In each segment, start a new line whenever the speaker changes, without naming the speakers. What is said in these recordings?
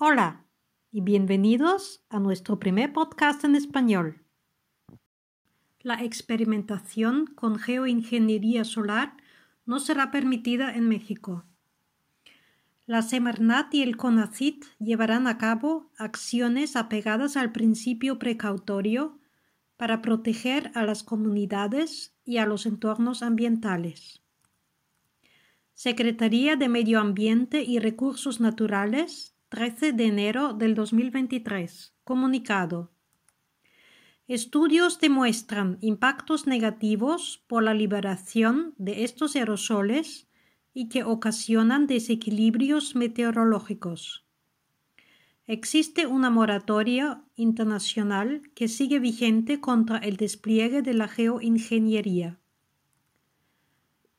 Hola y bienvenidos a nuestro primer podcast en español. La experimentación con geoingeniería solar no será permitida en México. La Semarnat y el CONACIT llevarán a cabo acciones apegadas al principio precautorio para proteger a las comunidades y a los entornos ambientales. Secretaría de Medio Ambiente y Recursos Naturales 13 de enero del 2023. Comunicado. Estudios demuestran impactos negativos por la liberación de estos aerosoles y que ocasionan desequilibrios meteorológicos. Existe una moratoria internacional que sigue vigente contra el despliegue de la geoingeniería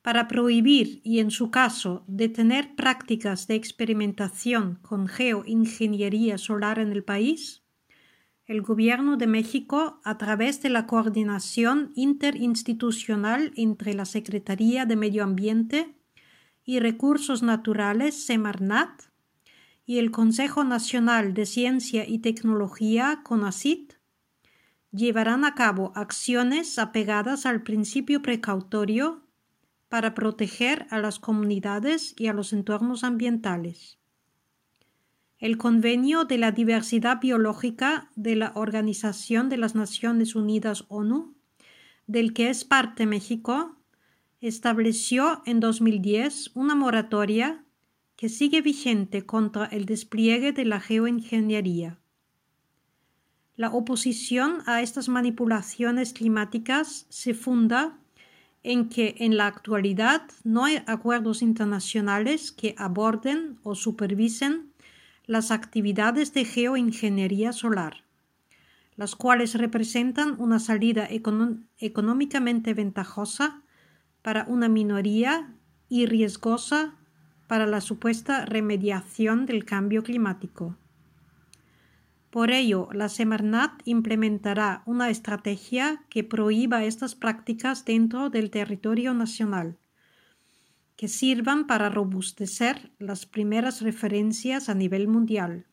para prohibir y, en su caso, detener prácticas de experimentación con geoingeniería solar en el país, el Gobierno de México, a través de la coordinación interinstitucional entre la Secretaría de Medio Ambiente y Recursos Naturales, Semarnat, y el Consejo Nacional de Ciencia y Tecnología, CONACIT, llevarán a cabo acciones apegadas al principio precautorio para proteger a las comunidades y a los entornos ambientales. El Convenio de la Diversidad Biológica de la Organización de las Naciones Unidas ONU, del que es parte México, estableció en 2010 una moratoria que sigue vigente contra el despliegue de la geoingeniería. La oposición a estas manipulaciones climáticas se funda en que en la actualidad no hay acuerdos internacionales que aborden o supervisen las actividades de geoingeniería solar, las cuales representan una salida económicamente ventajosa para una minoría y riesgosa para la supuesta remediación del cambio climático. Por ello, la Semarnat implementará una estrategia que prohíba estas prácticas dentro del territorio nacional, que sirvan para robustecer las primeras referencias a nivel mundial.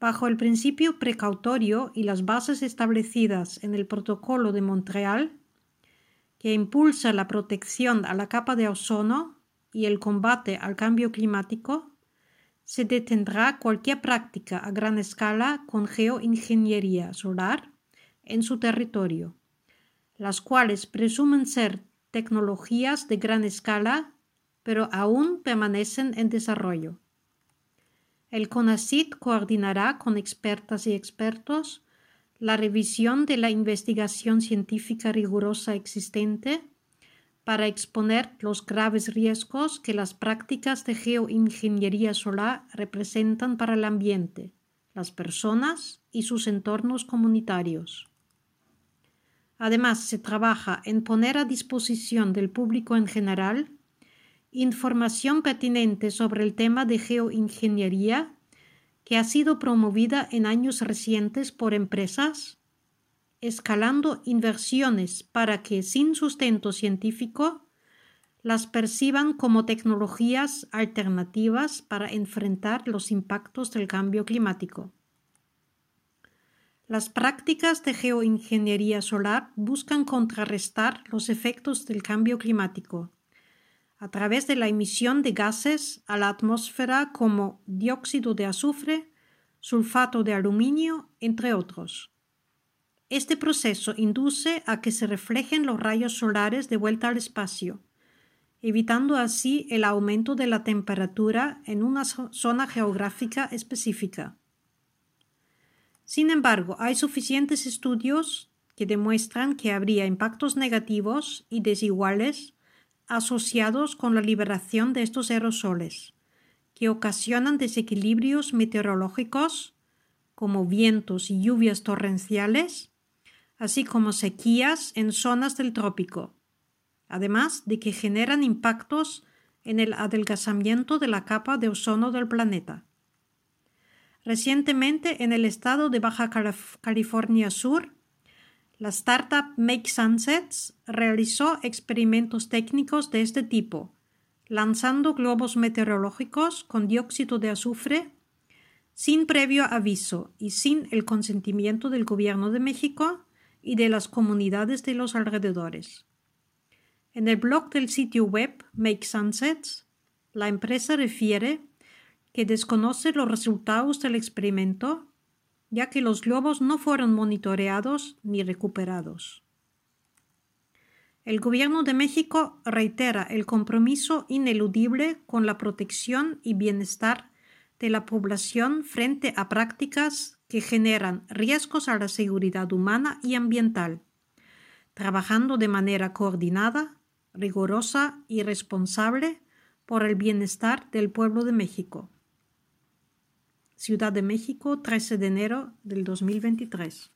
Bajo el principio precautorio y las bases establecidas en el Protocolo de Montreal, que impulsa la protección a la capa de ozono y el combate al cambio climático, se detendrá cualquier práctica a gran escala con geoingeniería solar en su territorio, las cuales presumen ser tecnologías de gran escala, pero aún permanecen en desarrollo. El CONACIT coordinará con expertas y expertos la revisión de la investigación científica rigurosa existente para exponer los graves riesgos que las prácticas de geoingeniería solar representan para el ambiente, las personas y sus entornos comunitarios. Además, se trabaja en poner a disposición del público en general información pertinente sobre el tema de geoingeniería que ha sido promovida en años recientes por empresas, escalando inversiones para que, sin sustento científico, las perciban como tecnologías alternativas para enfrentar los impactos del cambio climático. Las prácticas de geoingeniería solar buscan contrarrestar los efectos del cambio climático a través de la emisión de gases a la atmósfera como dióxido de azufre, sulfato de aluminio, entre otros. Este proceso induce a que se reflejen los rayos solares de vuelta al espacio, evitando así el aumento de la temperatura en una zona geográfica específica. Sin embargo, hay suficientes estudios que demuestran que habría impactos negativos y desiguales asociados con la liberación de estos aerosoles, que ocasionan desequilibrios meteorológicos como vientos y lluvias torrenciales, así como sequías en zonas del trópico, además de que generan impactos en el adelgazamiento de la capa de ozono del planeta. Recientemente, en el estado de Baja California Sur, la startup Make Sunsets realizó experimentos técnicos de este tipo, lanzando globos meteorológicos con dióxido de azufre sin previo aviso y sin el consentimiento del Gobierno de México y de las comunidades de los alrededores. En el blog del sitio web Make Sunsets, la empresa refiere que desconoce los resultados del experimento, ya que los globos no fueron monitoreados ni recuperados. El Gobierno de México reitera el compromiso ineludible con la protección y bienestar de la población frente a prácticas que generan riesgos a la seguridad humana y ambiental, trabajando de manera coordinada, rigurosa y responsable por el bienestar del pueblo de México. Ciudad de México, 13 de enero del 2023.